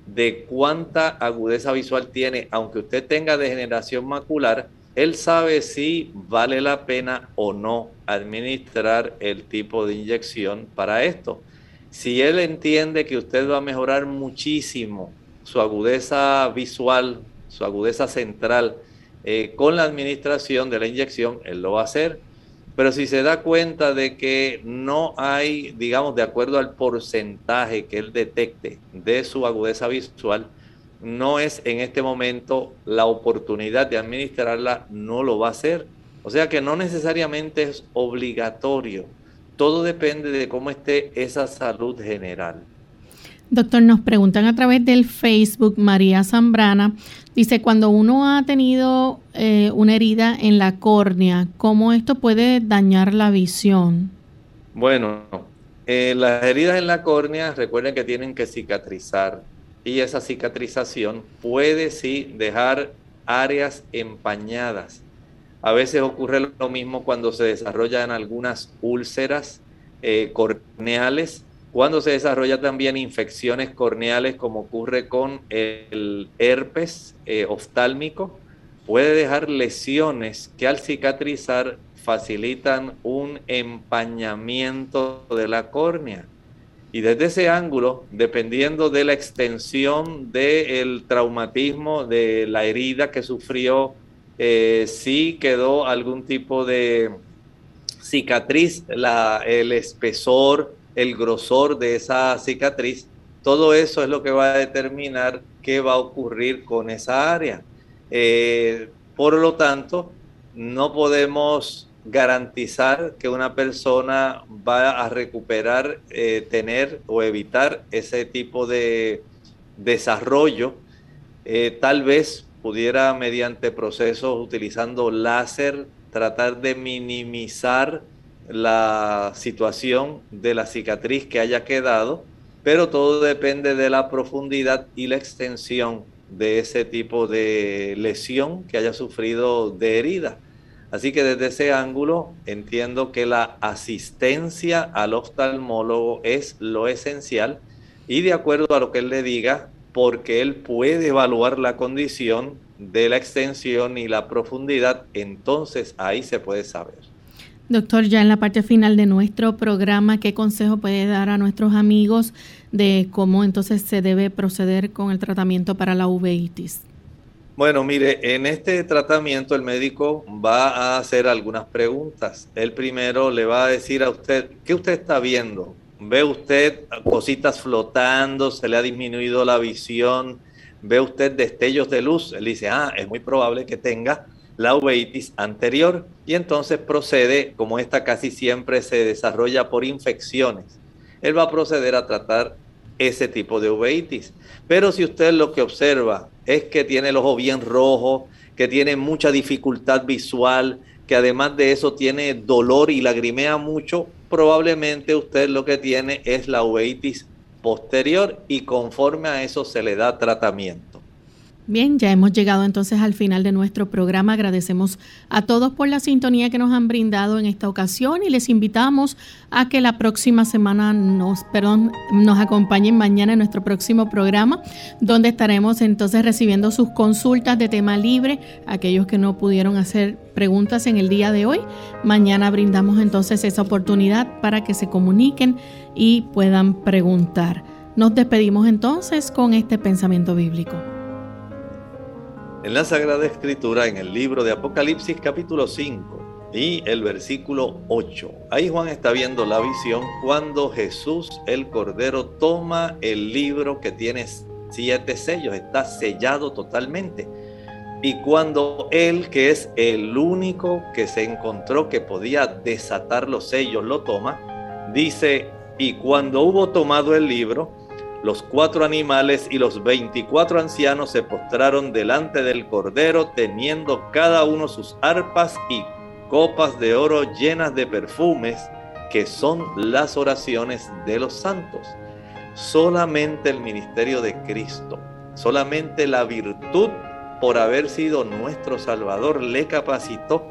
de cuánta agudeza visual tiene, aunque usted tenga degeneración macular, él sabe si vale la pena o no administrar el tipo de inyección para esto. Si él entiende que usted va a mejorar muchísimo su agudeza visual, su agudeza central, eh, con la administración de la inyección, él lo va a hacer. Pero si se da cuenta de que no hay, digamos, de acuerdo al porcentaje que él detecte de su agudeza visual, no es en este momento la oportunidad de administrarla, no lo va a hacer. O sea que no necesariamente es obligatorio. Todo depende de cómo esté esa salud general. Doctor, nos preguntan a través del Facebook, María Zambrana, dice, cuando uno ha tenido eh, una herida en la córnea, ¿cómo esto puede dañar la visión? Bueno, eh, las heridas en la córnea, recuerden que tienen que cicatrizar y esa cicatrización puede sí dejar áreas empañadas. A veces ocurre lo mismo cuando se desarrollan algunas úlceras eh, corneales, cuando se desarrollan también infecciones corneales como ocurre con el herpes eh, oftálmico, puede dejar lesiones que al cicatrizar facilitan un empañamiento de la córnea. Y desde ese ángulo, dependiendo de la extensión del traumatismo, de la herida que sufrió, eh, si quedó algún tipo de cicatriz, el espesor, el grosor de esa cicatriz todo eso es lo que va a determinar qué va a ocurrir con esa área. Eh, por lo tanto, no podemos garantizar que una persona va a recuperar, eh, tener o evitar ese tipo de desarrollo. Eh, tal vez pudiera mediante procesos utilizando láser tratar de minimizar la situación de la cicatriz que haya quedado, pero todo depende de la profundidad y la extensión de ese tipo de lesión que haya sufrido de herida. Así que desde ese ángulo entiendo que la asistencia al oftalmólogo es lo esencial y de acuerdo a lo que él le diga, porque él puede evaluar la condición de la extensión y la profundidad, entonces ahí se puede saber. Doctor, ya en la parte final de nuestro programa, ¿qué consejo puede dar a nuestros amigos de cómo entonces se debe proceder con el tratamiento para la uveitis? Bueno, mire, en este tratamiento el médico va a hacer algunas preguntas. El primero le va a decir a usted, ¿qué usted está viendo? ¿Ve usted cositas flotando? ¿Se le ha disminuido la visión? ¿Ve usted destellos de luz? Él dice, ah, es muy probable que tenga la uveitis anterior y entonces procede, como esta casi siempre se desarrolla por infecciones, él va a proceder a tratar ese tipo de uveitis. Pero si usted lo que observa es que tiene el ojo bien rojo, que tiene mucha dificultad visual, que además de eso tiene dolor y lagrimea mucho, probablemente usted lo que tiene es la uveitis posterior y conforme a eso se le da tratamiento. Bien, ya hemos llegado entonces al final de nuestro programa. Agradecemos a todos por la sintonía que nos han brindado en esta ocasión y les invitamos a que la próxima semana nos, perdón, nos acompañen mañana en nuestro próximo programa, donde estaremos entonces recibiendo sus consultas de tema libre, aquellos que no pudieron hacer preguntas en el día de hoy. Mañana brindamos entonces esa oportunidad para que se comuniquen y puedan preguntar. Nos despedimos entonces con este pensamiento bíblico. En la Sagrada Escritura, en el libro de Apocalipsis capítulo 5 y el versículo 8, ahí Juan está viendo la visión cuando Jesús el Cordero toma el libro que tiene siete sellos, está sellado totalmente. Y cuando él, que es el único que se encontró que podía desatar los sellos, lo toma, dice, y cuando hubo tomado el libro, los cuatro animales y los veinticuatro ancianos se postraron delante del Cordero, teniendo cada uno sus arpas y copas de oro llenas de perfumes, que son las oraciones de los santos. Solamente el ministerio de Cristo, solamente la virtud por haber sido nuestro Salvador le capacitó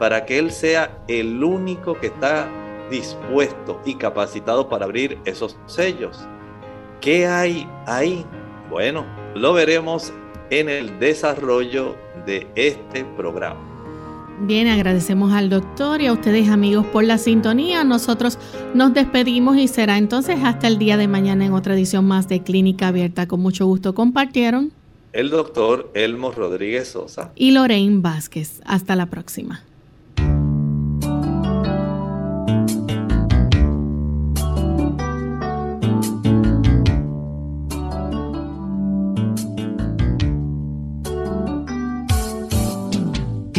para que Él sea el único que está dispuesto y capacitado para abrir esos sellos. ¿Qué hay ahí? Bueno, lo veremos en el desarrollo de este programa. Bien, agradecemos al doctor y a ustedes amigos por la sintonía. Nosotros nos despedimos y será entonces hasta el día de mañana en otra edición más de Clínica Abierta. Con mucho gusto compartieron el doctor Elmo Rodríguez Sosa y Lorraine Vázquez. Hasta la próxima.